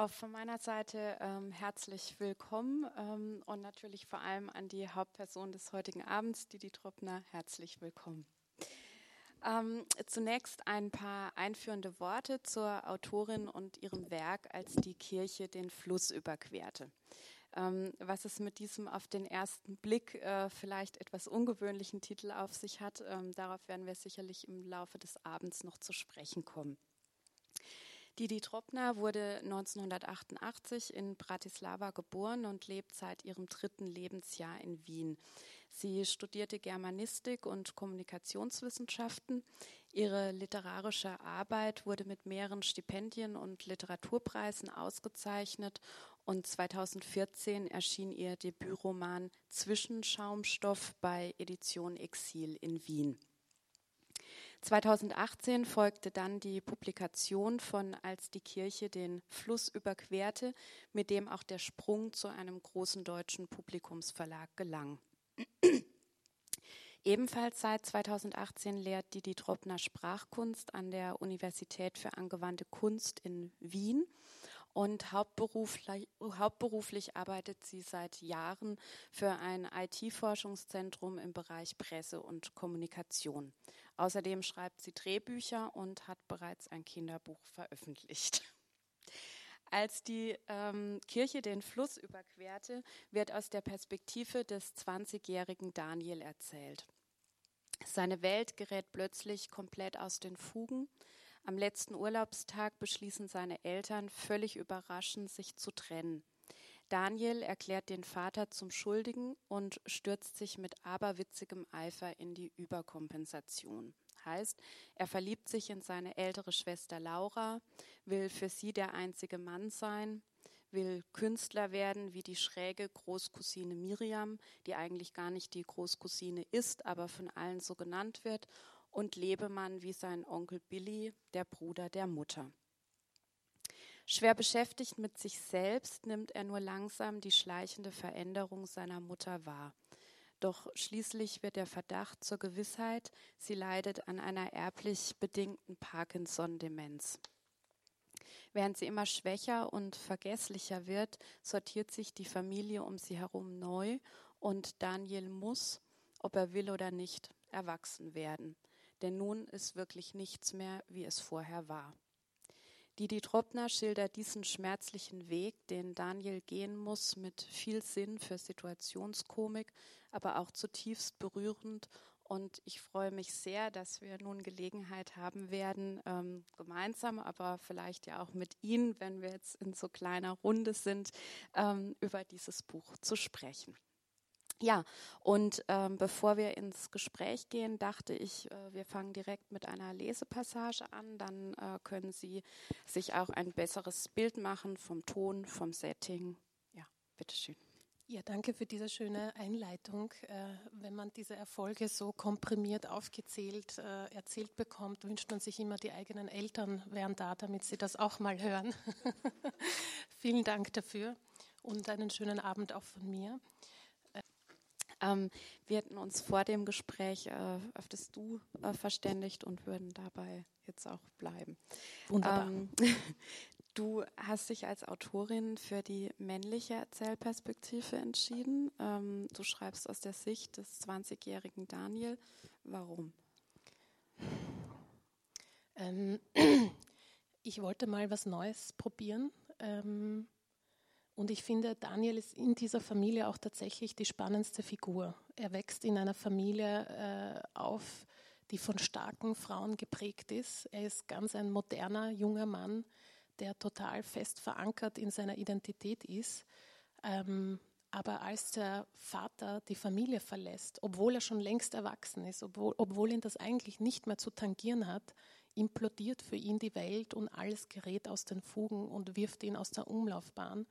Auch von meiner Seite ähm, herzlich willkommen ähm, und natürlich vor allem an die Hauptperson des heutigen Abends, Didi Truppner, herzlich willkommen. Ähm, zunächst ein paar einführende Worte zur Autorin und ihrem Werk, als die Kirche den Fluss überquerte. Ähm, was es mit diesem auf den ersten Blick äh, vielleicht etwas ungewöhnlichen Titel auf sich hat, ähm, darauf werden wir sicherlich im Laufe des Abends noch zu sprechen kommen. Didi Tropner wurde 1988 in Bratislava geboren und lebt seit ihrem dritten Lebensjahr in Wien. Sie studierte Germanistik und Kommunikationswissenschaften. Ihre literarische Arbeit wurde mit mehreren Stipendien und Literaturpreisen ausgezeichnet und 2014 erschien ihr Debütroman Zwischenschaumstoff bei Edition Exil in Wien. 2018 folgte dann die Publikation von Als die Kirche den Fluss überquerte, mit dem auch der Sprung zu einem großen deutschen Publikumsverlag gelang. Ebenfalls seit 2018 lehrt Didi Troppner Sprachkunst an der Universität für angewandte Kunst in Wien und hauptberuflich, hauptberuflich arbeitet sie seit Jahren für ein IT-Forschungszentrum im Bereich Presse und Kommunikation. Außerdem schreibt sie Drehbücher und hat bereits ein Kinderbuch veröffentlicht. Als die ähm, Kirche den Fluss überquerte, wird aus der Perspektive des 20-jährigen Daniel erzählt. Seine Welt gerät plötzlich komplett aus den Fugen. Am letzten Urlaubstag beschließen seine Eltern völlig überraschend, sich zu trennen. Daniel erklärt den Vater zum Schuldigen und stürzt sich mit aberwitzigem Eifer in die Überkompensation. Heißt, er verliebt sich in seine ältere Schwester Laura, will für sie der einzige Mann sein, will Künstler werden wie die schräge Großcousine Miriam, die eigentlich gar nicht die Großcousine ist, aber von allen so genannt wird, und Lebemann wie sein Onkel Billy, der Bruder der Mutter. Schwer beschäftigt mit sich selbst nimmt er nur langsam die schleichende Veränderung seiner Mutter wahr. Doch schließlich wird der Verdacht zur Gewissheit, sie leidet an einer erblich bedingten Parkinson-Demenz. Während sie immer schwächer und vergesslicher wird, sortiert sich die Familie um sie herum neu und Daniel muss, ob er will oder nicht, erwachsen werden denn nun ist wirklich nichts mehr, wie es vorher war. Didi Tropner schildert diesen schmerzlichen Weg, den Daniel gehen muss, mit viel Sinn für Situationskomik, aber auch zutiefst berührend. Und ich freue mich sehr, dass wir nun Gelegenheit haben werden, ähm, gemeinsam, aber vielleicht ja auch mit Ihnen, wenn wir jetzt in so kleiner Runde sind, ähm, über dieses Buch zu sprechen. Ja, und ähm, bevor wir ins Gespräch gehen, dachte ich, äh, wir fangen direkt mit einer Lesepassage an. Dann äh, können Sie sich auch ein besseres Bild machen vom Ton, vom Setting. Ja, bitteschön. Ja, danke für diese schöne Einleitung. Äh, wenn man diese Erfolge so komprimiert aufgezählt äh, erzählt bekommt, wünscht man sich immer, die eigenen Eltern wären da, damit sie das auch mal hören. Vielen Dank dafür und einen schönen Abend auch von mir. Ähm, wir hätten uns vor dem Gespräch äh, auf das Du äh, verständigt und würden dabei jetzt auch bleiben. Wunderbar. Ähm, du hast dich als Autorin für die männliche Erzählperspektive entschieden. Ähm, du schreibst aus der Sicht des 20-jährigen Daniel. Warum? Ähm, ich wollte mal was Neues probieren. Ähm, und ich finde, Daniel ist in dieser Familie auch tatsächlich die spannendste Figur. Er wächst in einer Familie äh, auf, die von starken Frauen geprägt ist. Er ist ganz ein moderner junger Mann, der total fest verankert in seiner Identität ist. Ähm, aber als der Vater die Familie verlässt, obwohl er schon längst erwachsen ist, obwohl, obwohl ihn das eigentlich nicht mehr zu tangieren hat, implodiert für ihn die Welt und alles gerät aus den Fugen und wirft ihn aus der Umlaufbahn.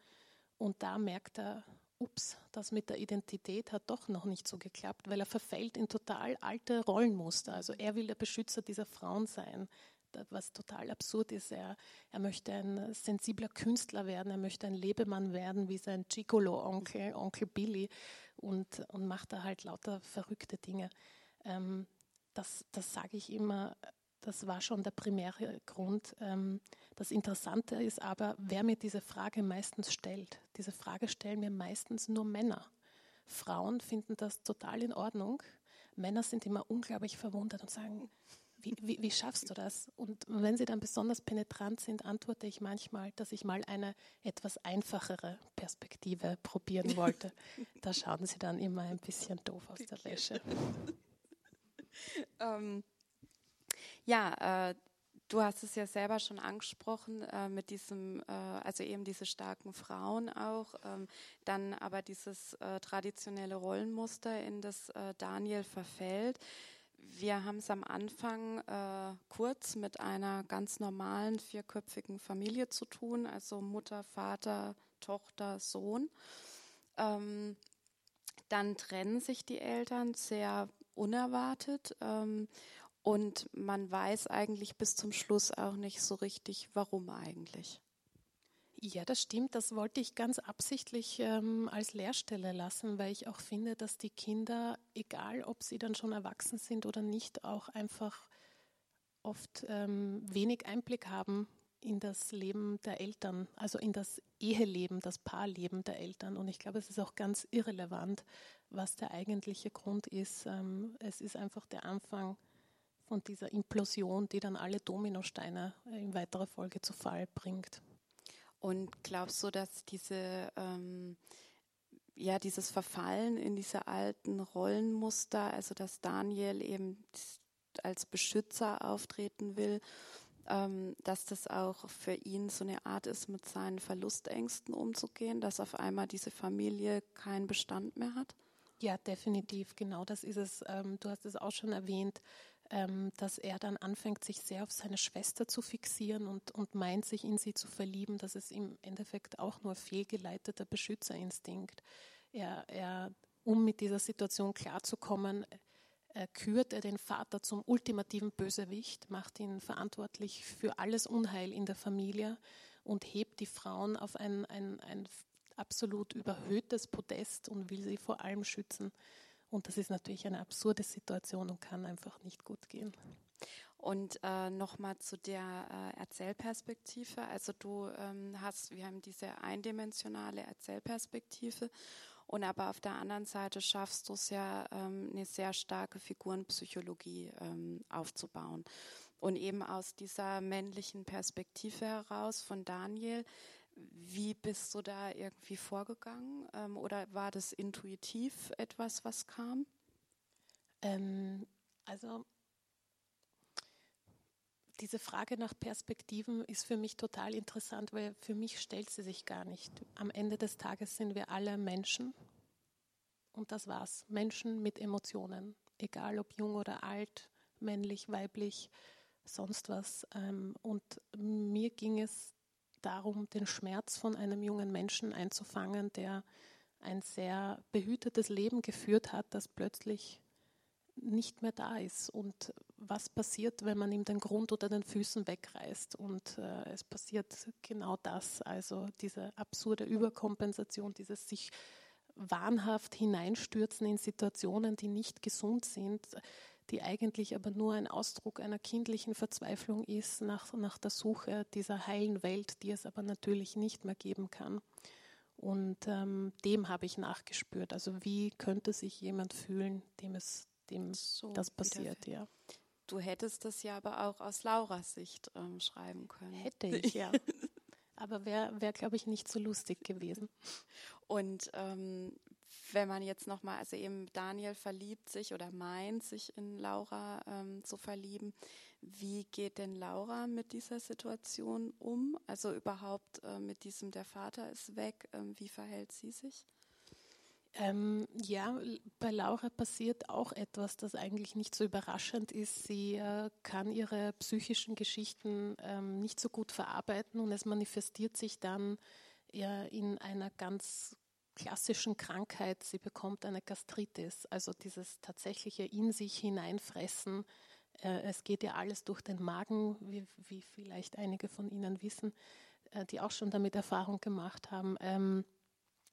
Und da merkt er, ups, das mit der Identität hat doch noch nicht so geklappt, weil er verfällt in total alte Rollenmuster. Also er will der Beschützer dieser Frauen sein, was total absurd ist. Er, er möchte ein sensibler Künstler werden, er möchte ein Lebemann werden wie sein Gigolo-Onkel, Onkel Billy und, und macht da halt lauter verrückte Dinge. Ähm, das das sage ich immer, das war schon der primäre Grund, ähm, Das Interessante ist aber, wer mir diese Frage meistens stellt. Diese Frage stellen mir meistens nur Männer. Frauen finden das total in Ordnung. Männer sind immer unglaublich verwundert und sagen, wie, wie, wie, schaffst du das? Und wenn sie dann besonders penetrant sind, antworte ich manchmal, dass ich mal eine etwas einfachere Perspektive probieren wollte. da schauen sie dann immer ein bisschen doof aus der Wäsche. ähm, ja, äh, du hast es ja selber schon angesprochen äh, mit diesem, äh, also eben diese starken Frauen auch, ähm, dann aber dieses äh, traditionelle Rollenmuster, in das äh, Daniel verfällt. Wir haben es am Anfang äh, kurz mit einer ganz normalen vierköpfigen Familie zu tun, also Mutter, Vater, Tochter, Sohn. Ähm, dann trennen sich die Eltern sehr unerwartet ähm, und man weiß eigentlich bis zum Schluss auch nicht so richtig, warum eigentlich. Ja, das stimmt. Das wollte ich ganz absichtlich ähm, als Lehrstelle lassen, weil ich auch finde, dass die Kinder, egal ob sie dann schon erwachsen sind oder nicht, auch einfach oft ähm, wenig Einblick haben in das Leben der Eltern, also in das Eheleben, das Paarleben der Eltern. Und ich glaube, es ist auch ganz irrelevant, was der eigentliche Grund ist. Ähm, es ist einfach der Anfang von dieser Implosion, die dann alle Dominosteine in weiterer Folge zu Fall bringt. Und glaubst du, dass diese, ähm, ja, dieses Verfallen in diese alten Rollenmuster, also dass Daniel eben als Beschützer auftreten will, ähm, dass das auch für ihn so eine Art ist, mit seinen Verlustängsten umzugehen, dass auf einmal diese Familie keinen Bestand mehr hat? Ja, definitiv, genau das ist es. Ähm, du hast es auch schon erwähnt ähm, dass er dann anfängt, sich sehr auf seine Schwester zu fixieren und, und meint, sich in sie zu verlieben. Das ist im Endeffekt auch nur fehlgeleiteter Beschützerinstinkt. Er, er, um mit dieser Situation klarzukommen, äh, kürt er den Vater zum ultimativen Bösewicht, macht ihn verantwortlich für alles Unheil in der Familie und hebt die Frauen auf ein, ein, ein absolut überhöhtes Podest und will sie vor allem schützen. Und das ist natürlich eine absurde Situation und kann einfach nicht gut gehen. Und äh, nochmal zu der äh, Erzählperspektive. Also du ähm, hast, wir haben diese eindimensionale Erzählperspektive und aber auf der anderen Seite schaffst du es ja, ähm, eine sehr starke Figurenpsychologie ähm, aufzubauen. Und eben aus dieser männlichen Perspektive heraus von Daniel wie bist du da irgendwie vorgegangen? Ähm, oder war das intuitiv etwas, was kam? Ähm, also diese Frage nach Perspektiven ist für mich total interessant, weil für mich stellt sie sich gar nicht. Am Ende des Tages sind wir alle Menschen und das war's. Menschen mit Emotionen, egal ob jung oder alt, männlich, weiblich, sonst was. Ähm, und mir ging es darum, den Schmerz von einem jungen Menschen einzufangen, der ein sehr behütetes Leben geführt hat, das plötzlich nicht mehr da ist. Und was passiert, wenn man ihm den Grund unter den Füßen wegreißt? Und äh, es passiert genau das, also diese absurde Überkompensation, dieses sich wahnhaft hineinstürzen in Situationen, die nicht gesund sind, die eigentlich aber nur ein Ausdruck einer kindlichen Verzweiflung ist nach, nach der Suche dieser heilen Welt, die es aber natürlich nicht mehr geben kann. Und ähm, dem habe ich nachgespürt. Also wie könnte sich jemand fühlen, dem es dem so das passiert, ja. Du hättest das ja aber auch aus Lauras Sicht ähm, schreiben können. Hätte ich, ja. aber wäre, wär, glaube ich, nicht so lustig gewesen. Und ähm, wenn man jetzt nochmal, also eben Daniel verliebt sich oder meint, sich in Laura ähm, zu verlieben, wie geht denn Laura mit dieser Situation um? Also überhaupt äh, mit diesem, der Vater ist weg, ähm, wie verhält sie sich? Ähm, ja, bei Laura passiert auch etwas, das eigentlich nicht so überraschend ist. Sie äh, kann ihre psychischen Geschichten ähm, nicht so gut verarbeiten und es manifestiert sich dann in einer ganz klassischen Krankheit. Sie bekommt eine Gastritis, also dieses tatsächliche in sich hineinfressen. Äh, es geht ja alles durch den Magen, wie, wie vielleicht einige von Ihnen wissen, äh, die auch schon damit Erfahrung gemacht haben, ähm,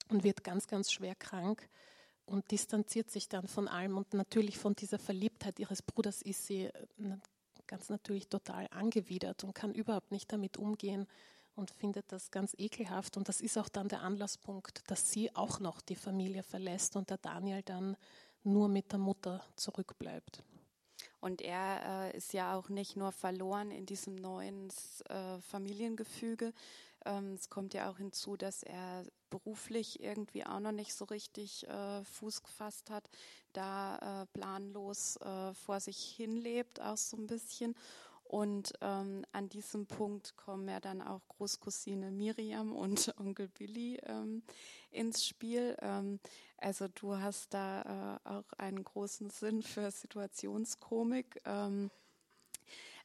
und wird ganz, ganz schwer krank und distanziert sich dann von allem. Und natürlich von dieser Verliebtheit ihres Bruders ist sie äh, ganz natürlich total angewidert und kann überhaupt nicht damit umgehen und findet das ganz ekelhaft. Und das ist auch dann der Anlasspunkt, dass sie auch noch die Familie verlässt und der Daniel dann nur mit der Mutter zurückbleibt. Und er äh, ist ja auch nicht nur verloren in diesem neuen äh, Familiengefüge. Ähm, es kommt ja auch hinzu, dass er beruflich irgendwie auch noch nicht so richtig äh, Fuß gefasst hat, da äh, planlos äh, vor sich hinlebt, auch so ein bisschen. Und ähm, an diesem Punkt kommen ja dann auch Großcousine Miriam und Onkel Billy ähm, ins Spiel. Ähm, also du hast da äh, auch einen großen Sinn für Situationskomik. Ähm,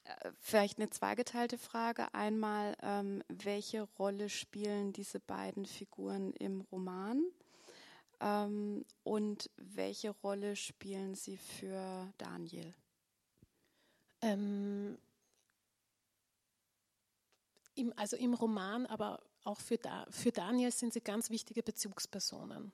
äh, vielleicht eine zweigeteilte Frage. Einmal, ähm, welche Rolle spielen diese beiden Figuren im Roman? Ähm, und welche Rolle spielen sie für Daniel? Ähm, im, also im Roman, aber auch für, da, für Daniel sind sie ganz wichtige Bezugspersonen.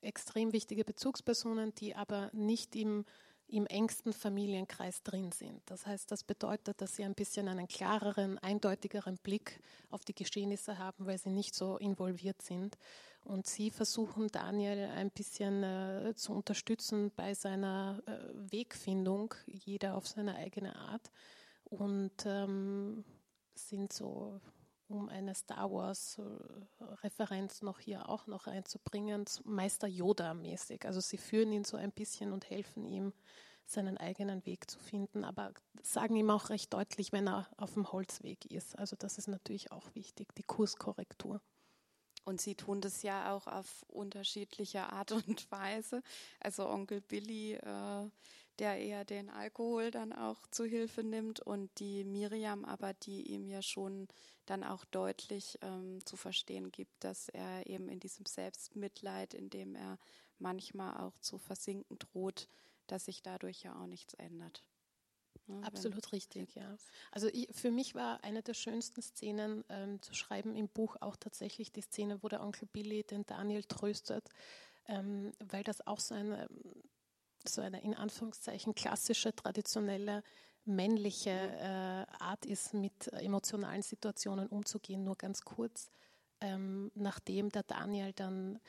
Extrem wichtige Bezugspersonen, die aber nicht im, im engsten Familienkreis drin sind. Das heißt, das bedeutet, dass sie ein bisschen einen klareren, eindeutigeren Blick auf die Geschehnisse haben, weil sie nicht so involviert sind. Und sie versuchen Daniel ein bisschen äh, zu unterstützen bei seiner äh, Wegfindung, jeder auf seine eigene Art. Und ähm, sind so, um eine Star Wars-Referenz noch hier auch noch einzubringen, Meister Yoda-mäßig. Also sie führen ihn so ein bisschen und helfen ihm, seinen eigenen Weg zu finden, aber sagen ihm auch recht deutlich, wenn er auf dem Holzweg ist. Also das ist natürlich auch wichtig, die Kurskorrektur. Und sie tun das ja auch auf unterschiedliche Art und Weise. Also Onkel Billy äh, der eher den Alkohol dann auch zu Hilfe nimmt und die Miriam aber, die ihm ja schon dann auch deutlich ähm, zu verstehen gibt, dass er eben in diesem Selbstmitleid, in dem er manchmal auch zu versinken droht, dass sich dadurch ja auch nichts ändert. Ne, Absolut richtig, ja. Also ich, für mich war eine der schönsten Szenen ähm, zu schreiben im Buch auch tatsächlich die Szene, wo der Onkel Billy den Daniel tröstet, ähm, weil das auch so eine so eine in Anführungszeichen klassische, traditionelle, männliche äh, Art ist, mit emotionalen Situationen umzugehen. Nur ganz kurz, ähm, nachdem der Daniel dann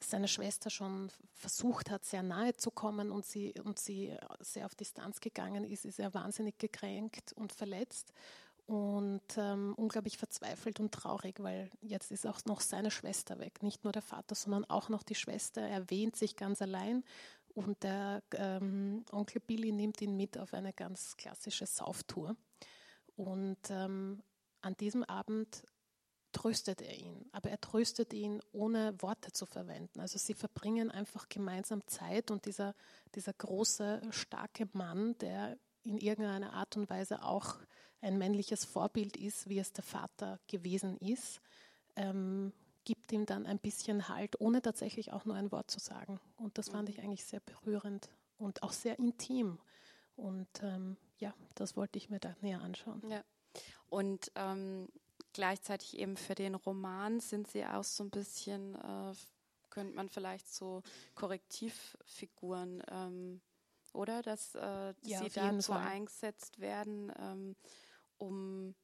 seine Schwester schon versucht hat, sehr nahe zu kommen und sie, und sie sehr auf Distanz gegangen ist, ist er wahnsinnig gekränkt und verletzt und ähm, unglaublich verzweifelt und traurig, weil jetzt ist auch noch seine Schwester weg. Nicht nur der Vater, sondern auch noch die Schwester. Er wähnt sich ganz allein und der ähm, Onkel Billy nimmt ihn mit auf eine ganz klassische Sauftour. Und ähm, an diesem Abend tröstet er ihn, aber er tröstet ihn ohne Worte zu verwenden. Also sie verbringen einfach gemeinsam Zeit und dieser, dieser große, starke Mann, der in irgendeiner Art und Weise auch ein männliches Vorbild ist, wie es der Vater gewesen ist, ähm, gibt ihm dann ein bisschen Halt, ohne tatsächlich auch nur ein Wort zu sagen. Und das fand ich eigentlich sehr berührend und auch sehr intim. Und ähm, ja, das wollte ich mir da näher anschauen. Ja. Und ähm, gleichzeitig eben für den Roman sind sie auch so ein bisschen, äh, könnte man vielleicht so Korrektivfiguren, ähm, oder? Dass äh, ja, sie dazu Fall. eingesetzt werden, ähm, um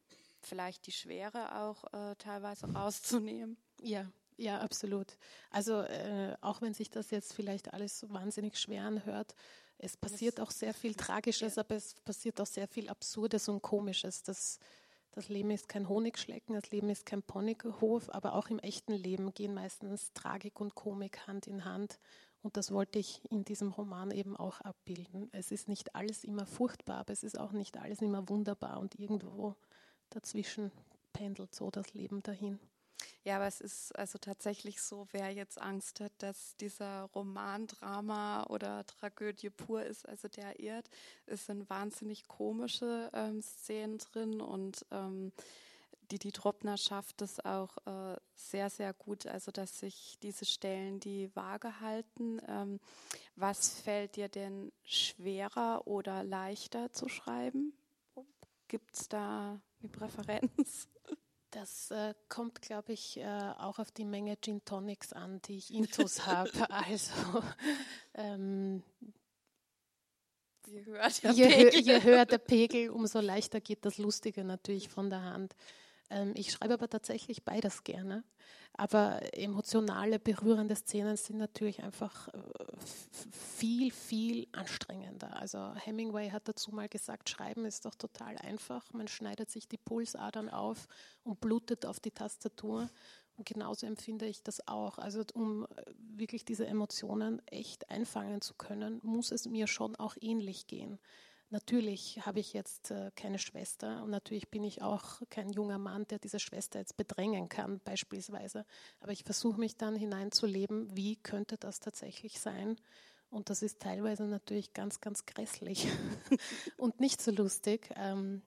vielleicht die Schwere auch äh, teilweise rauszunehmen. Ja, ja, absolut. Also äh, auch wenn sich das jetzt vielleicht alles wahnsinnig schwer anhört, es passiert auch sehr viel Tragisches, aber es passiert auch sehr viel Absurdes und Komisches. Das, das Leben ist kein Honigschlecken, das Leben ist kein Ponyhof, aber auch im echten Leben gehen meistens Tragik und Komik Hand in Hand. Und das wollte ich in diesem Roman eben auch abbilden. Es ist nicht alles immer furchtbar, aber es ist auch nicht alles immer wunderbar und irgendwo dazwischen pendelt so das Leben dahin. Ja, aber es ist also tatsächlich so, wer jetzt Angst hat, dass dieser Roman Drama oder Tragödie pur ist, also der irrt. Es sind wahnsinnig komische ähm, Szenen drin und ähm, die die Troppner schafft es auch äh, sehr, sehr gut, also dass sich diese Stellen die Waage halten. Ähm, was fällt dir denn schwerer oder leichter zu schreiben? Gibt es da eine Präferenz? Das äh, kommt, glaube ich, äh, auch auf die Menge Gin Tonics an, die ich intus habe. Also ähm, je höher, je, je höher der Pegel, umso leichter geht das Lustige natürlich von der Hand. Ähm, ich schreibe aber tatsächlich beides gerne. Aber emotionale, berührende Szenen sind natürlich einfach äh, viel, viel anstrengender. Also Hemingway hat dazu mal gesagt, Schreiben ist doch total einfach. Man schneidet sich die Pulsadern auf und blutet auf die Tastatur. Und genauso empfinde ich das auch. Also um äh, wirklich diese Emotionen echt einfangen zu können, muss es mir schon auch ähnlich gehen. Natürlich habe ich jetzt äh, keine Schwester und natürlich bin ich auch kein junger Mann, der diese Schwester jetzt bedrängen kann, beispielsweise. Aber ich versuche mich dann hineinzuleben, wie könnte das tatsächlich sein? Und das ist teilweise natürlich ganz, ganz grässlich und nicht so lustig. Ähm,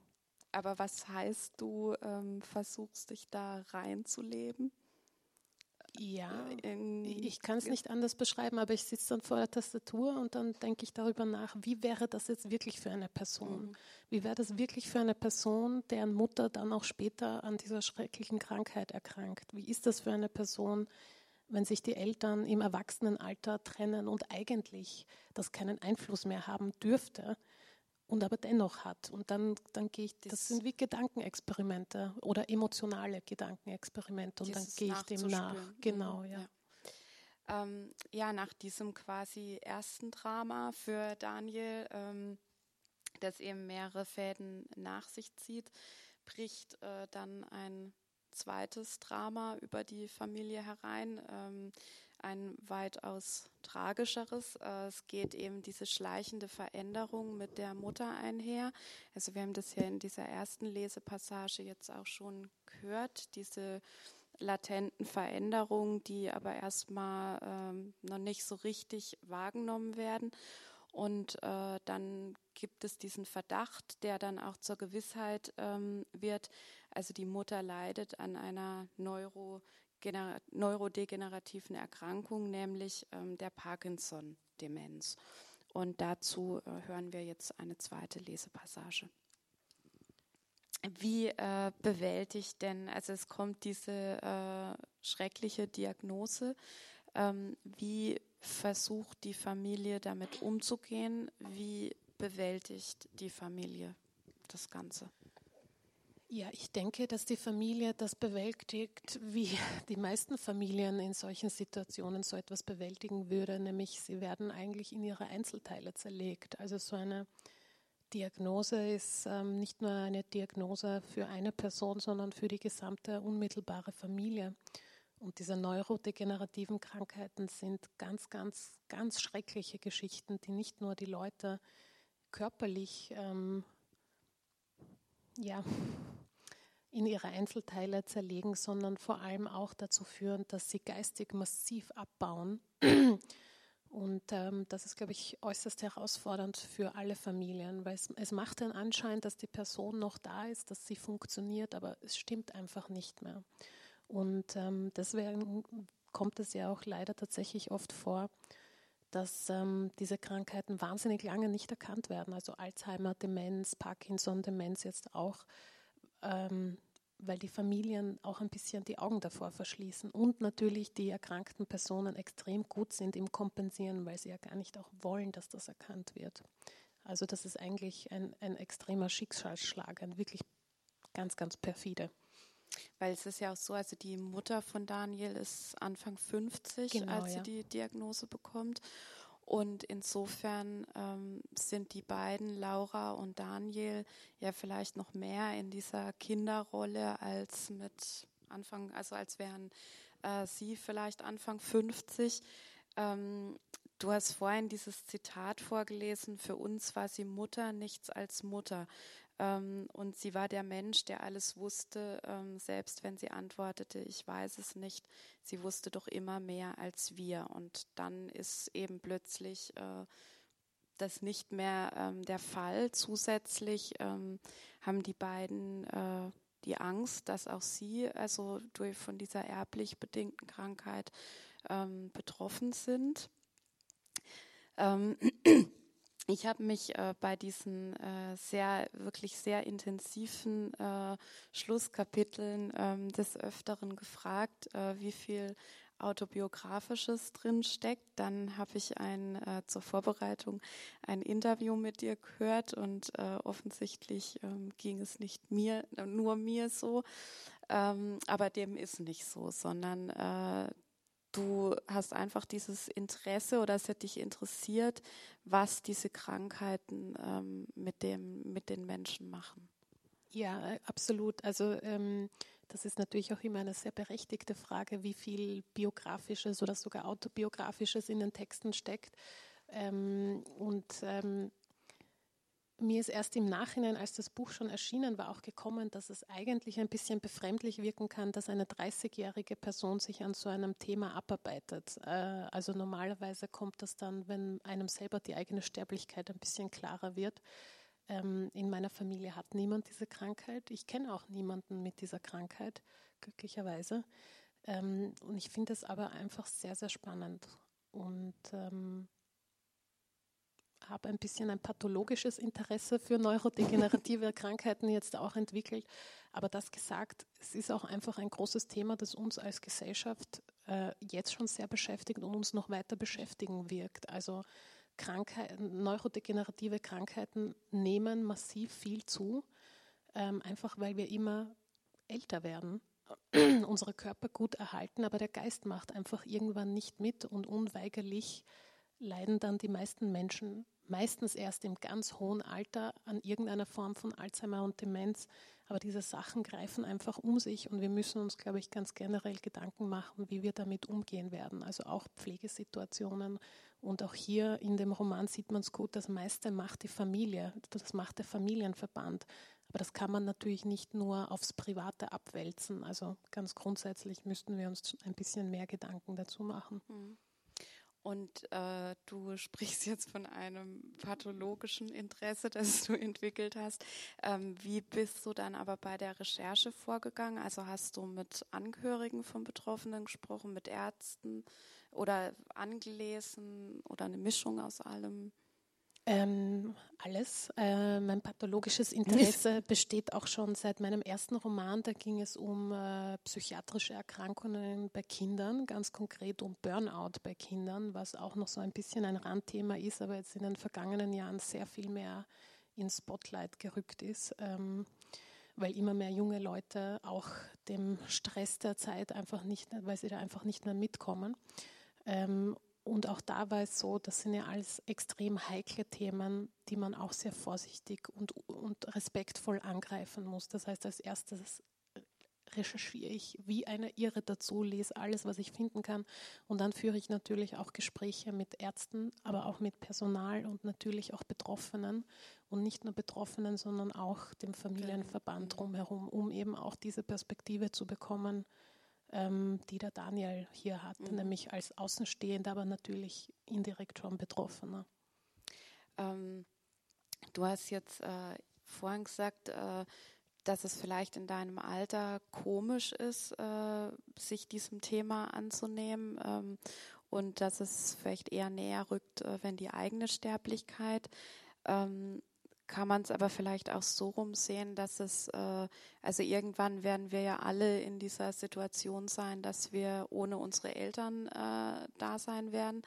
Aber was heißt, du ähm, versuchst dich da reinzuleben? Ja, ich kann es nicht anders beschreiben, aber ich sitze dann vor der Tastatur und dann denke ich darüber nach, wie wäre das jetzt wirklich für eine Person? Mhm. Wie wäre das wirklich für eine Person, deren Mutter dann auch später an dieser schrecklichen Krankheit erkrankt? Wie ist das für eine Person, wenn sich die Eltern im Erwachsenenalter trennen und eigentlich das keinen Einfluss mehr haben dürfte? Und aber dennoch hat. Und dann, dann gehe ich, das, das, sind wie Gedankenexperimente oder emotionale Gedankenexperimente und dann gehe ich dem nach. Mhm. Genau, ja. ja. Ähm, ja, nach diesem quasi ersten Drama für Daniel, ähm, das eben mehrere Fäden nach sich zieht, bricht äh, dann ein zweites Drama über die Familie herein. Ähm, ein weitaus tragischeres. Äh, es geht eben diese schleichende Veränderung mit der Mutter einher. Also wir haben das ja in dieser ersten Lesepassage jetzt auch schon gehört, diese latenten Veränderungen, die aber erstmal ähm, noch nicht so richtig wahrgenommen werden. Und äh, dann gibt es diesen Verdacht, der dann auch zur Gewissheit ähm, wird. Also die Mutter leidet an einer Neuro neurodegenerativen Erkrankung, nämlich ähm, der Parkinson-Demenz. Und dazu äh, hören wir jetzt eine zweite Lesepassage. Wie äh, bewältigt denn, also es kommt diese äh, schreckliche Diagnose, ähm, wie versucht die Familie damit umzugehen? Wie bewältigt die Familie das Ganze? Ja, ich denke, dass die Familie das bewältigt, wie die meisten Familien in solchen Situationen so etwas bewältigen würde, nämlich sie werden eigentlich in ihre Einzelteile zerlegt. Also so eine Diagnose ist ähm, nicht nur eine Diagnose für eine Person, sondern für die gesamte unmittelbare Familie. Und diese neurodegenerativen Krankheiten sind ganz, ganz, ganz schreckliche Geschichten, die nicht nur die Leute körperlich ähm, ja, in ihre Einzelteile zerlegen, sondern vor allem auch dazu führen, dass sie geistig massiv abbauen. Und ähm, das ist, glaube ich, äußerst herausfordernd für alle Familien, weil es, es macht den Anschein, dass die Person noch da ist, dass sie funktioniert, aber es stimmt einfach nicht mehr. Und ähm, deswegen kommt es ja auch leider tatsächlich oft vor, dass ähm, diese Krankheiten wahnsinnig lange nicht erkannt werden. Also Alzheimer, Demenz, Parkinson, Demenz jetzt auch ähm, weil die Familien auch ein bisschen die Augen davor verschließen und natürlich die erkrankten Personen extrem gut sind im Kompensieren, weil sie ja gar nicht auch wollen, dass das erkannt wird. Also das ist eigentlich ein, ein extremer Schicksalsschlag, ein wirklich ganz, ganz perfide. Weil es ist ja auch so, also die Mutter von Daniel ist Anfang 50, genau, als sie ja. die Diagnose bekommt. Und insofern ähm, sind die beiden, Laura und Daniel, ja vielleicht noch mehr in dieser Kinderrolle als mit Anfang, also als wären äh, sie vielleicht Anfang 50. Ähm, du hast vorhin dieses Zitat vorgelesen, für uns war sie Mutter, nichts als Mutter. Ähm, und sie war der Mensch, der alles wusste, ähm, selbst wenn sie antwortete, ich weiß es nicht. Sie wusste doch immer mehr als wir. Und dann ist eben plötzlich äh, das nicht mehr ähm, der Fall. Zusätzlich ähm, haben die beiden äh, die Angst, dass auch sie also durch von dieser erblich bedingten Krankheit ähm, betroffen sind. Ich habe mich äh, bei diesen äh, sehr, wirklich sehr intensiven äh, Schlusskapiteln ähm, des Öfteren gefragt, äh, wie viel autobiografisches drin steckt. Dann habe ich ein äh, zur Vorbereitung ein Interview mit dir gehört und äh, offensichtlich ähm, ging es nicht mir, nur mir so. Ähm, aber dem ist nicht so, sondern du hast einfach dieses Interesse oder es hat dich interessiert, was diese Krankheiten ähm, mit, dem, mit den Menschen machen. Ja, äh, absolut. Also ähm, das ist natürlich auch immer eine sehr berechtigte Frage, wie viel biografisches oder sogar autobiografisches in den Texten steckt. Ähm, und ähm, mir ist erst im Nachhinein, als das Buch schon erschienen war, auch gekommen, dass es eigentlich ein bisschen befremdlich wirken kann, dass eine 30-jährige Person sich an so einem Thema abarbeitet. Äh, also normalerweise kommt das dann, wenn einem selber die eigene Sterblichkeit ein bisschen klarer wird. Ähm, in meiner Familie hat niemand diese Krankheit. Ich kenne auch niemanden mit dieser Krankheit, glücklicherweise. Ähm, und ich finde es aber einfach sehr, sehr spannend. Und ähm, habe ein bisschen ein pathologisches Interesse für neurodegenerative Krankheiten jetzt auch entwickelt. Aber das gesagt, es ist auch einfach ein großes Thema, das uns als Gesellschaft äh, jetzt schon sehr beschäftigt und uns noch weiter beschäftigen wirkt. Also Krankheiten, neurodegenerative Krankheiten nehmen massiv viel zu, ähm, einfach weil wir immer älter werden unsere Körper gut erhalten, aber der Geist macht einfach irgendwann nicht mit und unweigerlich leiden dann die meisten Menschen meistens erst im ganz hohen Alter an irgendeiner Form von Alzheimer und Demenz. Aber diese Sachen greifen einfach um sich und wir müssen uns, glaube ich, ganz generell Gedanken machen, wie wir damit umgehen werden. Also auch Pflegesituationen. Und auch hier in dem Roman sieht man es gut, das meiste macht die Familie, das macht der Familienverband. Aber das kann man natürlich nicht nur aufs Private abwälzen. Also ganz grundsätzlich müssten wir uns ein bisschen mehr Gedanken dazu machen. Mhm. Und äh, du sprichst jetzt von einem pathologischen Interesse, das du entwickelt hast. Ähm, wie bist du dann aber bei der Recherche vorgegangen? Also hast du mit Angehörigen von Betroffenen gesprochen, mit Ärzten oder angelesen oder eine Mischung aus allem? Ähm, alles. Äh, mein pathologisches Interesse besteht auch schon seit meinem ersten Roman. Da ging es um äh, psychiatrische Erkrankungen bei Kindern, ganz konkret um Burnout bei Kindern, was auch noch so ein bisschen ein Randthema ist, aber jetzt in den vergangenen Jahren sehr viel mehr ins Spotlight gerückt ist. Ähm, weil immer mehr junge Leute auch dem Stress der Zeit einfach nicht, weil sie da einfach nicht mehr mitkommen. Ähm, und auch da war es so, das sind ja alles extrem heikle Themen, die man auch sehr vorsichtig und, und respektvoll angreifen muss. Das heißt, als erstes recherchiere ich wie eine Irre dazu, lese alles, was ich finden kann. Und dann führe ich natürlich auch Gespräche mit Ärzten, aber auch mit Personal und natürlich auch Betroffenen. Und nicht nur Betroffenen, sondern auch dem Familienverband mhm. drumherum, um eben auch diese Perspektive zu bekommen, ähm, die der Daniel hier hat, mhm. nämlich als Außenstehender, aber natürlich indirekt schon Betroffener. Ähm, du hast jetzt äh, vorhin gesagt, äh, dass es vielleicht in deinem Alter komisch ist, äh, sich diesem Thema anzunehmen ähm, und dass es vielleicht eher näher rückt, äh, wenn die eigene Sterblichkeit. Ähm, kann man es aber vielleicht auch so rumsehen, dass es, äh, also irgendwann werden wir ja alle in dieser Situation sein, dass wir ohne unsere Eltern äh, da sein werden.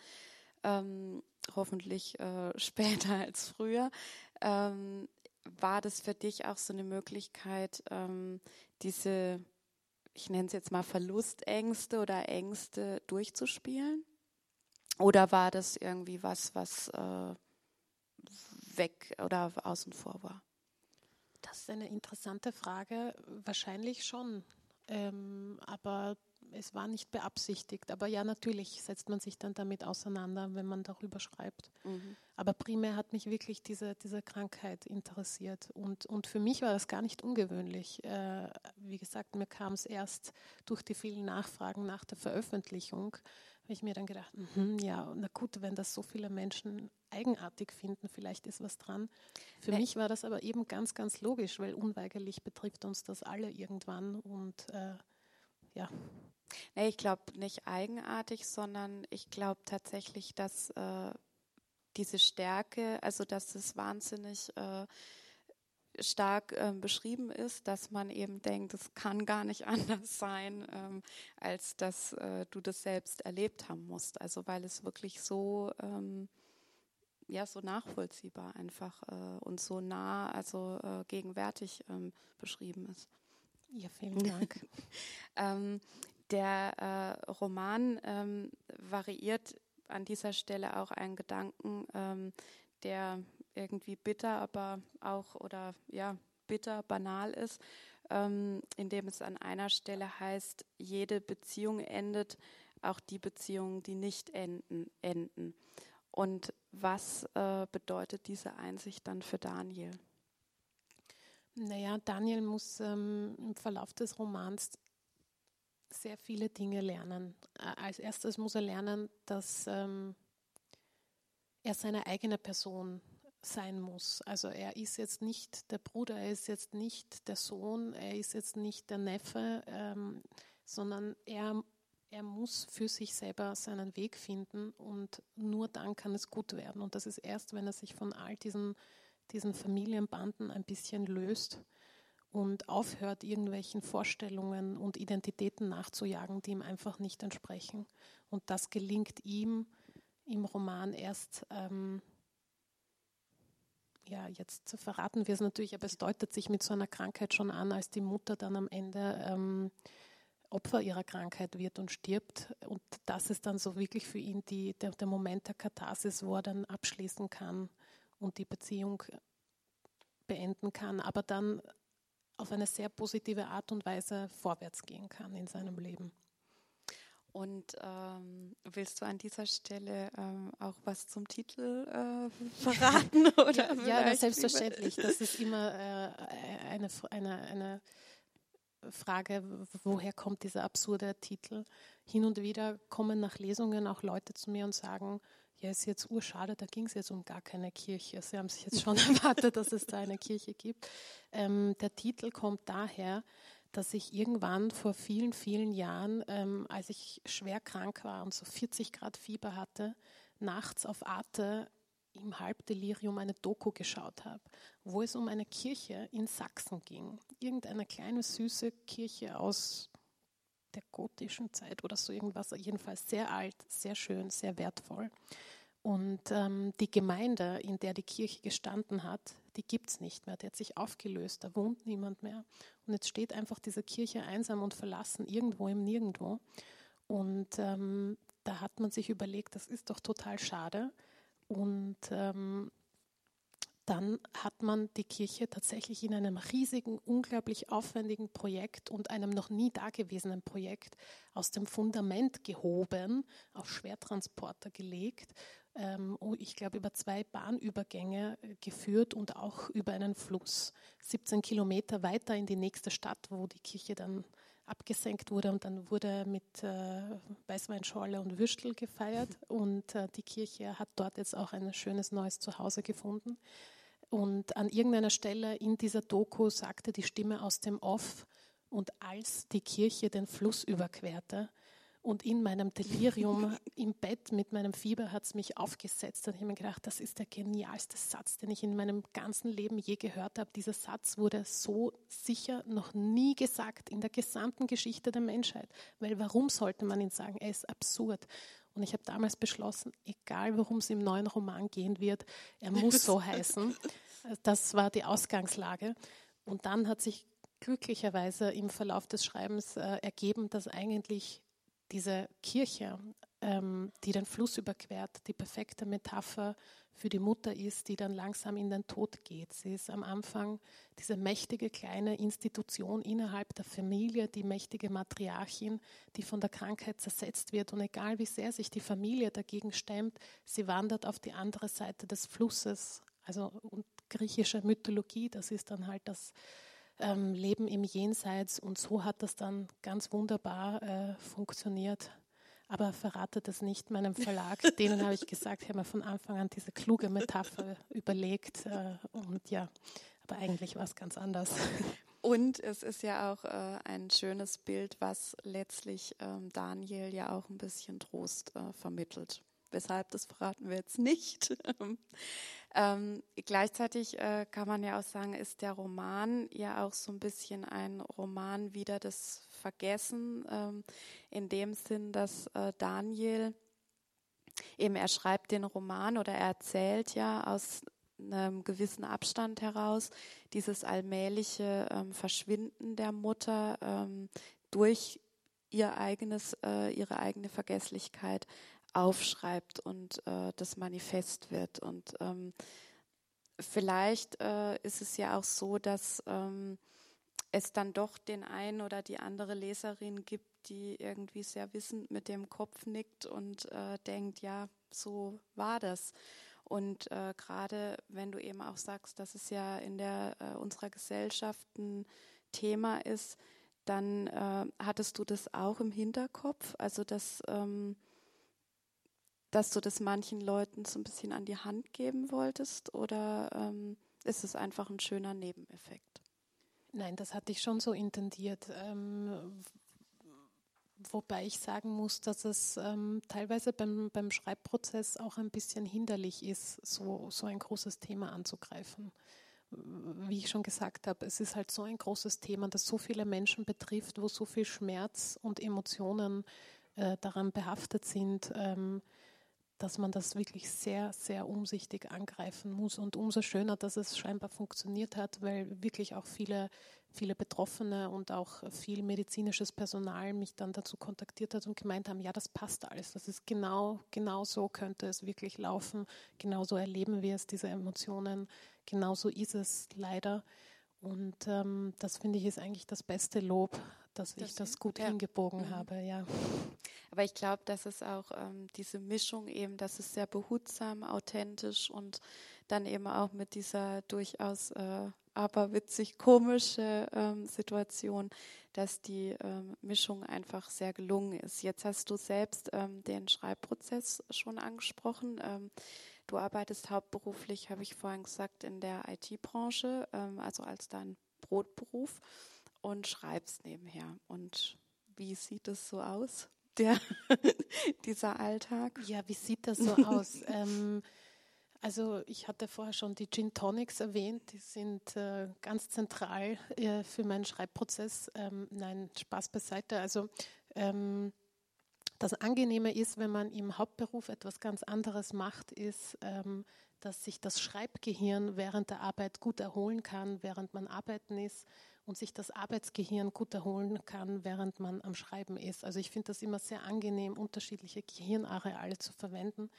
Ähm, hoffentlich äh, später als früher. Ähm, war das für dich auch so eine Möglichkeit, ähm, diese, ich nenne es jetzt mal Verlustängste oder Ängste durchzuspielen? Oder war das irgendwie was, was äh, weg oder außen vor war? Das ist eine interessante Frage. Wahrscheinlich schon. Ähm, aber es war nicht beabsichtigt. Aber ja, natürlich setzt man sich dann damit auseinander, wenn man darüber schreibt. Mhm. Aber primär hat mich wirklich diese, diese Krankheit interessiert. Und, und für mich war das gar nicht ungewöhnlich. Äh, wie gesagt, mir kam es erst durch die vielen Nachfragen nach der Veröffentlichung, habe ich mir dann gedacht, mh, ja, na gut, wenn das so viele Menschen eigenartig finden, vielleicht ist was dran. Für nee. mich war das aber eben ganz, ganz logisch, weil unweigerlich betrifft uns das alle irgendwann und äh, ja. Nee, ich glaube nicht eigenartig, sondern ich glaube tatsächlich, dass äh, diese Stärke, also dass es wahnsinnig äh, stark äh, beschrieben ist, dass man eben denkt, es kann gar nicht anders sein, ähm, als dass äh, du das selbst erlebt haben musst. Also weil es wirklich so ähm, ja so nachvollziehbar einfach äh, und so nah, also äh, gegenwärtig ähm, beschrieben ist. Ja, vielen Dank. ähm, der äh, Roman ähm, variiert an dieser Stelle auch einen Gedanken, ähm, der irgendwie bitter, aber auch oder ja bitter, banal ist, ähm, indem es an einer Stelle heißt, jede Beziehung endet, auch die Beziehungen, die nicht enden, enden. Und was äh, bedeutet diese Einsicht dann für Daniel? Naja, Daniel muss ähm, im Verlauf des Romans sehr viele Dinge lernen. Als erstes muss er lernen, dass ähm, er seine eigene Person sein muss. Also er ist jetzt nicht der Bruder, er ist jetzt nicht der Sohn, er ist jetzt nicht der Neffe, ähm, sondern er, er muss für sich selber seinen Weg finden und nur dann kann es gut werden. Und das ist erst, wenn er sich von all diesen, diesen Familienbanden ein bisschen löst und aufhört, irgendwelchen Vorstellungen und Identitäten nachzujagen, die ihm einfach nicht entsprechen. Und das gelingt ihm im Roman erst. Ähm, ja, jetzt verraten wir es natürlich, aber es deutet sich mit so einer Krankheit schon an, als die Mutter dann am Ende ähm, Opfer ihrer Krankheit wird und stirbt. Und das ist dann so wirklich für ihn die, der, der Moment der Katharsis, wo er dann abschließen kann und die Beziehung beenden kann, aber dann auf eine sehr positive Art und Weise vorwärts gehen kann in seinem Leben. Und ähm, willst du an dieser Stelle ähm, auch was zum Titel äh, verraten? Oder ja, ja selbstverständlich. Das ist immer äh, eine, eine, eine Frage, woher kommt dieser absurde Titel? Hin und wieder kommen nach Lesungen auch Leute zu mir und sagen, ja, ist jetzt urschade, da ging es jetzt um gar keine Kirche. Sie haben sich jetzt schon erwartet, dass es da eine Kirche gibt. Ähm, der Titel kommt daher, dass ich irgendwann vor vielen, vielen Jahren, ähm, als ich schwer krank war und so 40 Grad Fieber hatte, nachts auf Arte im Halbdelirium eine Doku geschaut habe, wo es um eine Kirche in Sachsen ging. Irgendeine kleine, süße Kirche aus der gotischen Zeit oder so irgendwas, jedenfalls sehr alt, sehr schön, sehr wertvoll. Und ähm, die Gemeinde, in der die Kirche gestanden hat, die gibt es nicht mehr. Die hat sich aufgelöst, da wohnt niemand mehr. Und jetzt steht einfach diese Kirche einsam und verlassen irgendwo im Nirgendwo. Und ähm, da hat man sich überlegt, das ist doch total schade. Und ähm, dann hat man die Kirche tatsächlich in einem riesigen, unglaublich aufwendigen Projekt und einem noch nie dagewesenen Projekt aus dem Fundament gehoben, auf Schwertransporter gelegt ähm, oh, ich glaube, über zwei Bahnübergänge äh, geführt und auch über einen Fluss. 17 Kilometer weiter in die nächste Stadt, wo die Kirche dann abgesenkt wurde und dann wurde mit äh, Weißweinschorle und Würstel gefeiert und äh, die Kirche hat dort jetzt auch ein schönes neues Zuhause gefunden. Und an irgendeiner Stelle in dieser Doku sagte die Stimme aus dem Off, und als die Kirche den Fluss überquerte, und in meinem Delirium im Bett mit meinem Fieber hat es mich aufgesetzt und ich habe mir gedacht, das ist der genialste Satz, den ich in meinem ganzen Leben je gehört habe. Dieser Satz wurde so sicher noch nie gesagt in der gesamten Geschichte der Menschheit. Weil warum sollte man ihn sagen? Er ist absurd. Und ich habe damals beschlossen, egal worum es im neuen Roman gehen wird, er muss so heißen. Das war die Ausgangslage. Und dann hat sich glücklicherweise im Verlauf des Schreibens äh, ergeben, dass eigentlich diese Kirche, ähm, die den Fluss überquert, die perfekte Metapher für die Mutter ist, die dann langsam in den Tod geht. Sie ist am Anfang diese mächtige kleine Institution innerhalb der Familie, die mächtige Matriarchin, die von der Krankheit zersetzt wird. Und egal wie sehr sich die Familie dagegen stemmt, sie wandert auf die andere Seite des Flusses. Also und griechische Mythologie, das ist dann halt das ähm, Leben im Jenseits. Und so hat das dann ganz wunderbar äh, funktioniert. Aber verrate das nicht meinem Verlag. Denen habe ich gesagt, ich habe mir von Anfang an diese kluge Metapher überlegt. Äh, und ja, aber eigentlich war es ganz anders. Und es ist ja auch äh, ein schönes Bild, was letztlich ähm, Daniel ja auch ein bisschen Trost äh, vermittelt. Weshalb, das verraten wir jetzt nicht. ähm, gleichzeitig äh, kann man ja auch sagen, ist der Roman ja auch so ein bisschen ein Roman wieder des Vergessen, ähm, in dem Sinn, dass äh, Daniel eben er schreibt den Roman oder er erzählt ja aus einem gewissen Abstand heraus dieses allmähliche ähm, Verschwinden der Mutter ähm, durch ihr eigenes, äh, ihre eigene Vergesslichkeit aufschreibt und äh, das Manifest wird. Und ähm, vielleicht äh, ist es ja auch so, dass ähm, es dann doch den einen oder die andere Leserin gibt, die irgendwie sehr wissend mit dem Kopf nickt und äh, denkt, ja, so war das. Und äh, gerade wenn du eben auch sagst, dass es ja in der äh, unserer Gesellschaft ein Thema ist, dann äh, hattest du das auch im Hinterkopf, also dass, ähm, dass du das manchen Leuten so ein bisschen an die Hand geben wolltest oder ähm, ist es einfach ein schöner Nebeneffekt? Nein, das hatte ich schon so intendiert. Ähm, wobei ich sagen muss, dass es ähm, teilweise beim, beim Schreibprozess auch ein bisschen hinderlich ist, so, so ein großes Thema anzugreifen wie ich schon gesagt habe, es ist halt so ein großes Thema, das so viele Menschen betrifft, wo so viel Schmerz und Emotionen äh, daran behaftet sind, ähm, dass man das wirklich sehr, sehr umsichtig angreifen muss. Und umso schöner, dass es scheinbar funktioniert hat, weil wirklich auch viele viele Betroffene und auch viel medizinisches Personal mich dann dazu kontaktiert hat und gemeint haben, ja, das passt alles. Das ist genau, genau so könnte es wirklich laufen. Genau so erleben wir es, diese Emotionen. Genau so ist es leider. Und ähm, das finde ich ist eigentlich das beste Lob, dass das ich das gut ja. hingebogen mhm. habe, ja. Aber ich glaube, dass es auch ähm, diese Mischung eben, dass es sehr behutsam, authentisch und dann eben auch mit dieser durchaus äh, aber witzig komische ähm, Situation, dass die ähm, Mischung einfach sehr gelungen ist. Jetzt hast du selbst ähm, den Schreibprozess schon angesprochen. Ähm, du arbeitest hauptberuflich, habe ich vorhin gesagt, in der IT-Branche, ähm, also als dein Brotberuf und schreibst nebenher. Und wie sieht es so aus, der, dieser Alltag? Ja, wie sieht das so aus? ähm, also ich hatte vorher schon die Gin Tonics erwähnt, die sind äh, ganz zentral äh, für meinen Schreibprozess. Ähm, nein, Spaß beiseite. Also ähm, das Angenehme ist, wenn man im Hauptberuf etwas ganz anderes macht, ist, ähm, dass sich das Schreibgehirn während der Arbeit gut erholen kann, während man arbeiten ist und sich das Arbeitsgehirn gut erholen kann, während man am Schreiben ist. Also ich finde das immer sehr angenehm, unterschiedliche Gehirnareale zu verwenden.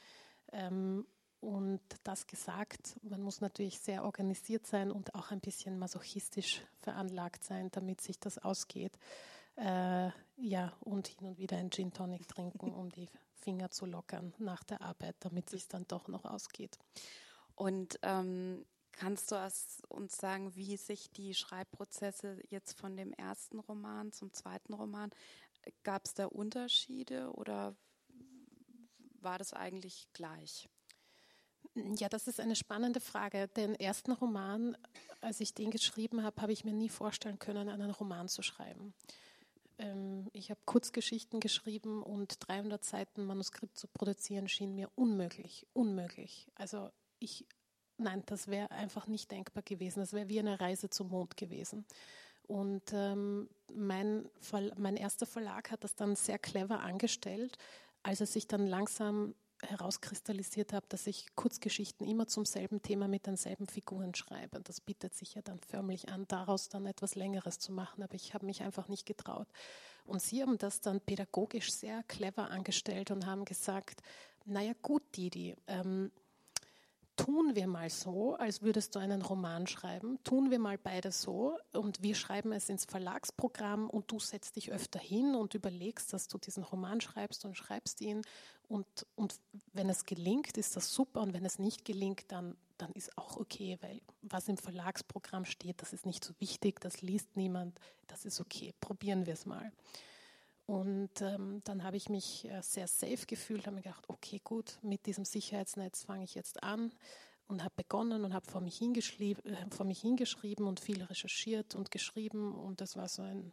Ähm, und das gesagt, man muss natürlich sehr organisiert sein und auch ein bisschen masochistisch veranlagt sein, damit sich das ausgeht. Äh, ja, und hin und wieder ein Gin Tonic trinken, um die Finger zu lockern nach der Arbeit, damit sich dann doch noch ausgeht. Und ähm, kannst du uns sagen, wie sich die Schreibprozesse jetzt von dem ersten Roman zum zweiten Roman, gab es da Unterschiede oder war das eigentlich gleich? Ja, das ist eine spannende Frage. Den ersten Roman, als ich den geschrieben habe, habe ich mir nie vorstellen können, einen Roman zu schreiben. Ähm, ich habe Kurzgeschichten geschrieben und 300 Seiten Manuskript zu produzieren schien mir unmöglich, unmöglich. Also ich, nein, das wäre einfach nicht denkbar gewesen. Das wäre wie eine Reise zum Mond gewesen. Und ähm, mein, mein erster Verlag hat das dann sehr clever angestellt, als er sich dann langsam herauskristallisiert habe, dass ich Kurzgeschichten immer zum selben Thema mit denselben Figuren schreibe. Das bietet sich ja dann förmlich an, daraus dann etwas Längeres zu machen, aber ich habe mich einfach nicht getraut. Und sie haben das dann pädagogisch sehr clever angestellt und haben gesagt, naja gut, Didi, ähm, tun wir mal so, als würdest du einen Roman schreiben, tun wir mal beide so und wir schreiben es ins Verlagsprogramm und du setzt dich öfter hin und überlegst, dass du diesen Roman schreibst und schreibst ihn. Und, und wenn es gelingt, ist das super und wenn es nicht gelingt, dann, dann ist auch okay, weil was im Verlagsprogramm steht, das ist nicht so wichtig, das liest niemand, das ist okay, probieren wir es mal. Und ähm, dann habe ich mich äh, sehr safe gefühlt, habe mir gedacht, okay, gut, mit diesem Sicherheitsnetz fange ich jetzt an und habe begonnen und habe vor, mich äh, vor mich hingeschrieben und viel recherchiert und geschrieben. Und das war so ein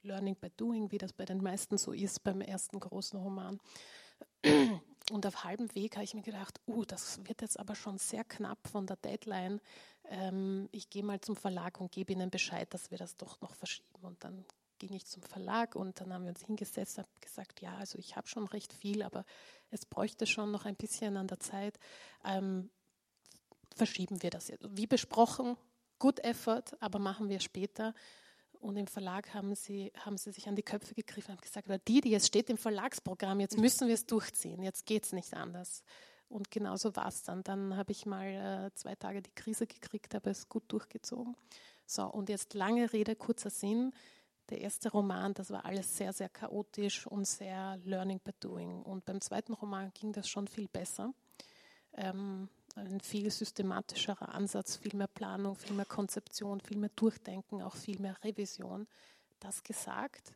Learning by Doing, wie das bei den meisten so ist beim ersten großen Roman. und auf halbem Weg habe ich mir gedacht, uh, das wird jetzt aber schon sehr knapp von der Deadline. Ähm, ich gehe mal zum Verlag und gebe ihnen Bescheid, dass wir das doch noch verschieben. Und dann ging ich zum Verlag und dann haben wir uns hingesetzt und gesagt, ja, also ich habe schon recht viel, aber es bräuchte schon noch ein bisschen an der Zeit. Ähm, verschieben wir das jetzt. Wie besprochen, good effort, aber machen wir später. Und im Verlag haben sie, haben sie sich an die Köpfe gegriffen und gesagt, aber die, die es steht im Verlagsprogramm, jetzt müssen wir es durchziehen, jetzt geht es nicht anders. Und genau so war es dann. Dann habe ich mal äh, zwei Tage die Krise gekriegt, aber es gut durchgezogen. So, und jetzt lange Rede, kurzer Sinn. Der erste Roman, das war alles sehr, sehr chaotisch und sehr Learning by Doing. Und beim zweiten Roman ging das schon viel besser. Ähm, ein viel systematischerer Ansatz, viel mehr Planung, viel mehr Konzeption, viel mehr Durchdenken, auch viel mehr Revision. Das gesagt,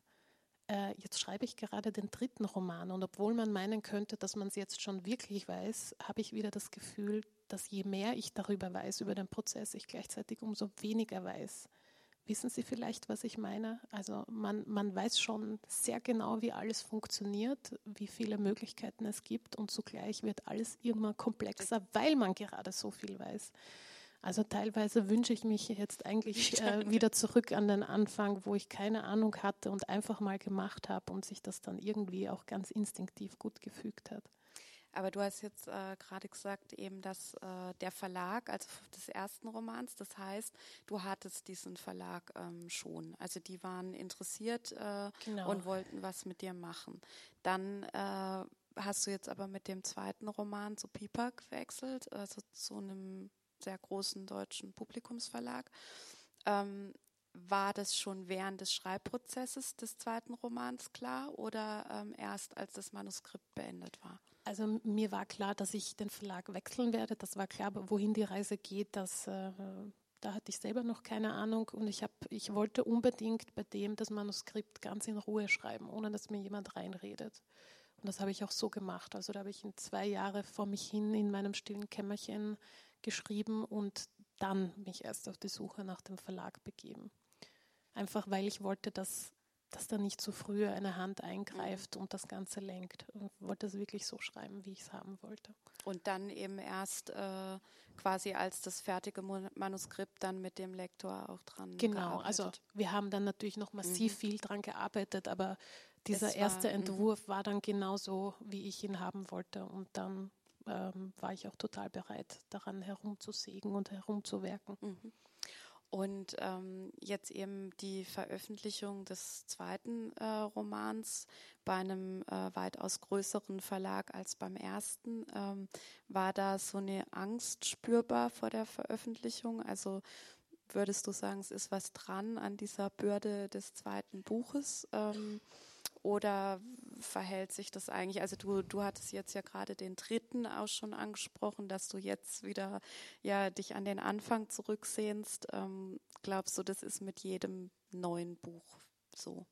äh, jetzt schreibe ich gerade den dritten Roman und obwohl man meinen könnte, dass man es jetzt schon wirklich weiß, habe ich wieder das Gefühl, dass je mehr ich darüber weiß, über den Prozess, ich gleichzeitig umso weniger weiß. Wissen Sie vielleicht, was ich meine? Also man, man weiß schon sehr genau, wie alles funktioniert, wie viele Möglichkeiten es gibt und zugleich wird alles immer komplexer, weil man gerade so viel weiß. Also teilweise wünsche ich mich jetzt eigentlich äh, wieder zurück an den Anfang, wo ich keine Ahnung hatte und einfach mal gemacht habe und sich das dann irgendwie auch ganz instinktiv gut gefügt hat. Aber du hast jetzt äh, gerade gesagt, eben, dass äh, der Verlag, also des ersten Romans, das heißt, du hattest diesen Verlag ähm, schon. Also die waren interessiert äh, genau. und wollten was mit dir machen. Dann äh, hast du jetzt aber mit dem zweiten Roman zu Piper gewechselt, also zu einem sehr großen deutschen Publikumsverlag. Ähm, war das schon während des Schreibprozesses des zweiten Romans klar oder ähm, erst als das Manuskript beendet war? Also mir war klar, dass ich den Verlag wechseln werde. Das war klar, wohin die Reise geht. Das, äh, da hatte ich selber noch keine Ahnung und ich, hab, ich wollte unbedingt bei dem das Manuskript ganz in Ruhe schreiben, ohne dass mir jemand reinredet. Und das habe ich auch so gemacht. Also da habe ich in zwei Jahre vor mich hin in meinem stillen Kämmerchen geschrieben und dann mich erst auf die Suche nach dem Verlag begeben. Einfach weil ich wollte, dass dass da nicht zu früh eine Hand eingreift und das Ganze lenkt. Und wollte es wirklich so schreiben, wie ich es haben wollte. Und dann eben erst äh, quasi als das fertige Manuskript dann mit dem Lektor auch dran. Genau, also gearbeitet. also wir haben dann natürlich noch massiv mhm. viel dran gearbeitet, aber dieser war, erste mhm. Entwurf mh. war dann genauso, wie ich ihn haben wollte. Und dann ähm, war ich auch total bereit, daran herumzusägen und herumzuwerken. Mhm. Und ähm, jetzt eben die Veröffentlichung des zweiten äh, Romans bei einem äh, weitaus größeren Verlag als beim ersten. Ähm, war da so eine Angst spürbar vor der Veröffentlichung? Also würdest du sagen, es ist was dran an dieser Bürde des zweiten Buches? Ähm, oder verhält sich das eigentlich? Also du, du hattest jetzt ja gerade den dritten auch schon angesprochen, dass du jetzt wieder ja dich an den Anfang zurücksehnst. Ähm, glaubst du, das ist mit jedem neuen Buch so?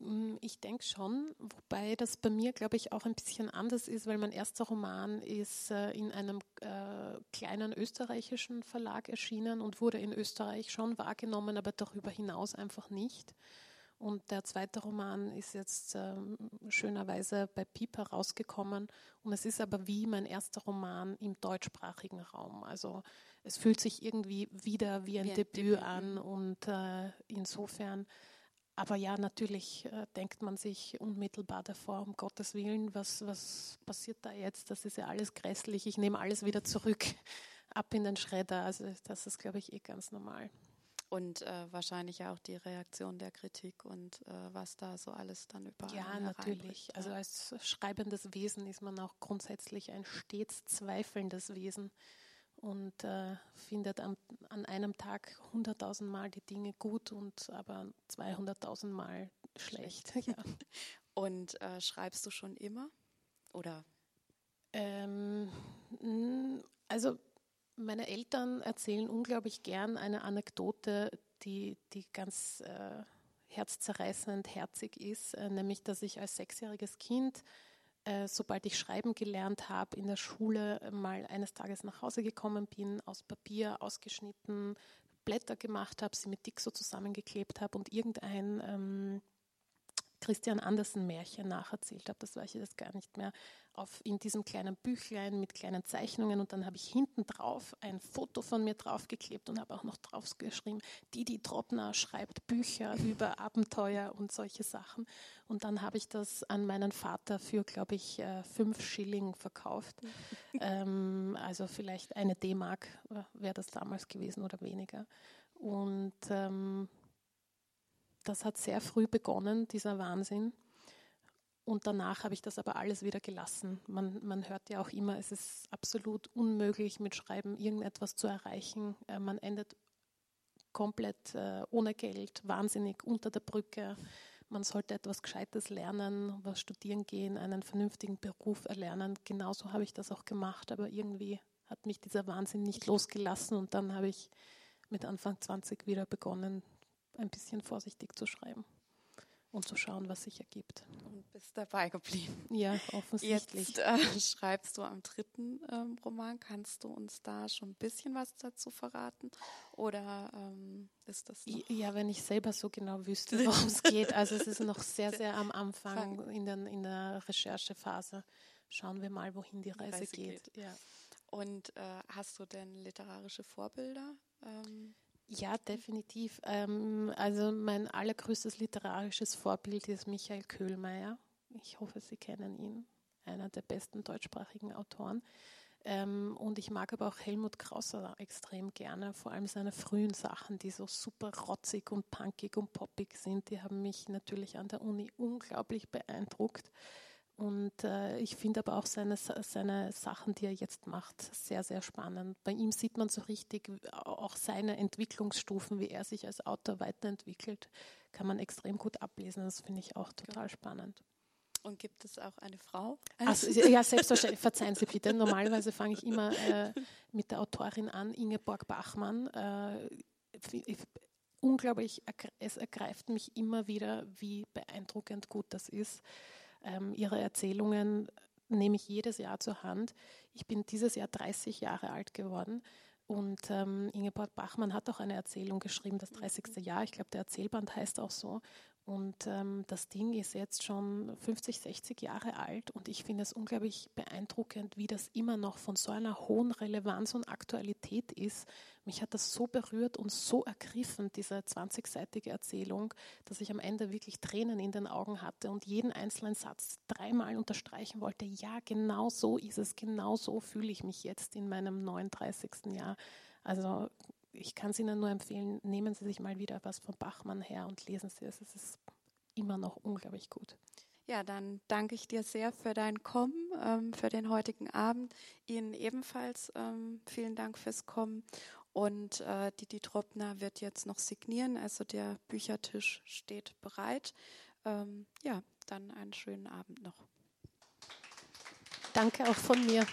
Mm, ich denke schon, wobei das bei mir, glaube ich, auch ein bisschen anders ist, weil mein erster Roman ist äh, in einem äh, kleinen österreichischen Verlag erschienen und wurde in Österreich schon wahrgenommen, aber darüber hinaus einfach nicht. Und der zweite Roman ist jetzt ähm, schönerweise bei Piper rausgekommen. Und es ist aber wie mein erster Roman im deutschsprachigen Raum. Also es fühlt sich irgendwie wieder wie ein, wie ein Debüt, Debüt, an. Mhm. Und äh, insofern, aber ja, natürlich äh, denkt man sich unmittelbar davor, um Gottes Willen, was, was passiert da jetzt? Das ist ja alles grässlich. Ich nehme alles wieder zurück, ab in den Schredder. Also das ist, glaube ich, eh ganz normal. Und äh, wahrscheinlich auch die Reaktion der Kritik und äh, was da so alles dann überall Ja, natürlich. Also als schreibendes Wesen ist man auch grundsätzlich ein stets zweifelndes Wesen und äh, findet an, an, einem Tag 100.000 Mal die Dinge gut und aber 200.000 Mal schlecht. schlecht. Ja. Und äh, schreibst du schon immer? Oder? Ähm, also meine Eltern erzählen unglaublich gern eine Anekdote, die, die ganz äh, herzzerreißend herzig ist, äh, nämlich dass ich als sechsjähriges Kind, äh, sobald ich schreiben gelernt habe, in der Schule mal eines Tages nach Hause gekommen bin, aus Papier ausgeschnitten, Blätter gemacht habe, sie mit Dick so zusammengeklebt habe und irgendein ähm, Christian Andersen Märchen nacherzählt habe. Das weiß ich jetzt gar nicht mehr. Auf, in diesem kleinen Büchlein mit kleinen Zeichnungen und dann habe ich hinten drauf ein Foto von mir draufgeklebt und habe auch noch drauf geschrieben, Didi Trottner schreibt Bücher über Abenteuer und solche Sachen. Und dann habe ich das an meinen Vater für, glaube ich, äh, fünf Schilling verkauft. ähm, also vielleicht eine D-Mark äh, wäre das damals gewesen oder weniger. Und ähm, das hat sehr früh begonnen, dieser Wahnsinn. Und danach habe ich das aber alles wieder gelassen. Man, man hört ja auch immer, es ist absolut unmöglich, mit Schreiben irgendetwas zu erreichen. Äh, man endet komplett äh, ohne Geld, wahnsinnig unter der Brücke. Man sollte etwas Gescheites lernen, was studieren gehen, einen vernünftigen Beruf erlernen. Genauso habe ich das auch gemacht, aber irgendwie hat mich dieser Wahnsinn nicht losgelassen und dann habe ich mit Anfang 20 wieder begonnen, ein bisschen vorsichtig zu schreiben und zu schauen, was sich ergibt. Und bist dabei geblieben. Ja, offensichtlich. Jetzt äh, schreibst du am dritten ähm, Roman. Kannst du uns da schon ein bisschen was dazu verraten? Oder ähm, ist das noch? Ja, wenn ich selber so genau wüsste, worum es geht. Also es ist noch sehr, sehr am Anfang in, den, in der Recherchephase. Schauen wir mal, wohin die Reise, Reise geht. geht. Ja. Und äh, hast du denn literarische Vorbilder? Ähm? Ja, definitiv. Ähm, also mein allergrößtes literarisches Vorbild ist Michael Köhlmeier. Ich hoffe, Sie kennen ihn, einer der besten deutschsprachigen Autoren. Ähm, und ich mag aber auch Helmut Krauser extrem gerne, vor allem seine frühen Sachen, die so super rotzig und punkig und poppig sind. Die haben mich natürlich an der Uni unglaublich beeindruckt. Und äh, ich finde aber auch seine, seine Sachen, die er jetzt macht, sehr, sehr spannend. Bei ihm sieht man so richtig auch seine Entwicklungsstufen, wie er sich als Autor weiterentwickelt, kann man extrem gut ablesen. Das finde ich auch total spannend. Und gibt es auch eine Frau? Also, ja, selbstverständlich. Verzeihen Sie bitte. Normalerweise fange ich immer äh, mit der Autorin an, Ingeborg Bachmann. Äh, unglaublich, es ergreift mich immer wieder, wie beeindruckend gut das ist ähm, ihre Erzählungen nehme ich jedes Jahr zur Hand. Ich bin dieses Jahr 30 Jahre alt geworden und ähm, Ingeborg Bachmann hat auch eine Erzählung geschrieben, das 30. Jahr. Ich glaube, der Erzählband heißt auch so. Und ähm, das Ding ist jetzt schon 50, 60 Jahre alt und ich finde es unglaublich beeindruckend, wie das immer noch von so einer hohen Relevanz und Aktualität ist. Mich hat das so berührt und so ergriffen, diese 20-seitige Erzählung, dass ich am Ende wirklich Tränen in den Augen hatte und jeden einzelnen Satz dreimal unterstreichen wollte. Ja, genau so ist es, genau so fühle ich mich jetzt in meinem 39. Jahr. Also ich kann es Ihnen nur empfehlen, nehmen Sie sich mal wieder was von Bachmann her und lesen Sie es. Es ist immer noch unglaublich gut. Ja, dann danke ich dir sehr für dein Kommen, ähm, für den heutigen Abend. Ihnen ebenfalls ähm, vielen Dank fürs Kommen. Und äh, Didi Troppner wird jetzt noch signieren, also der Büchertisch steht bereit. Ähm, ja, dann einen schönen Abend noch. Danke auch von mir.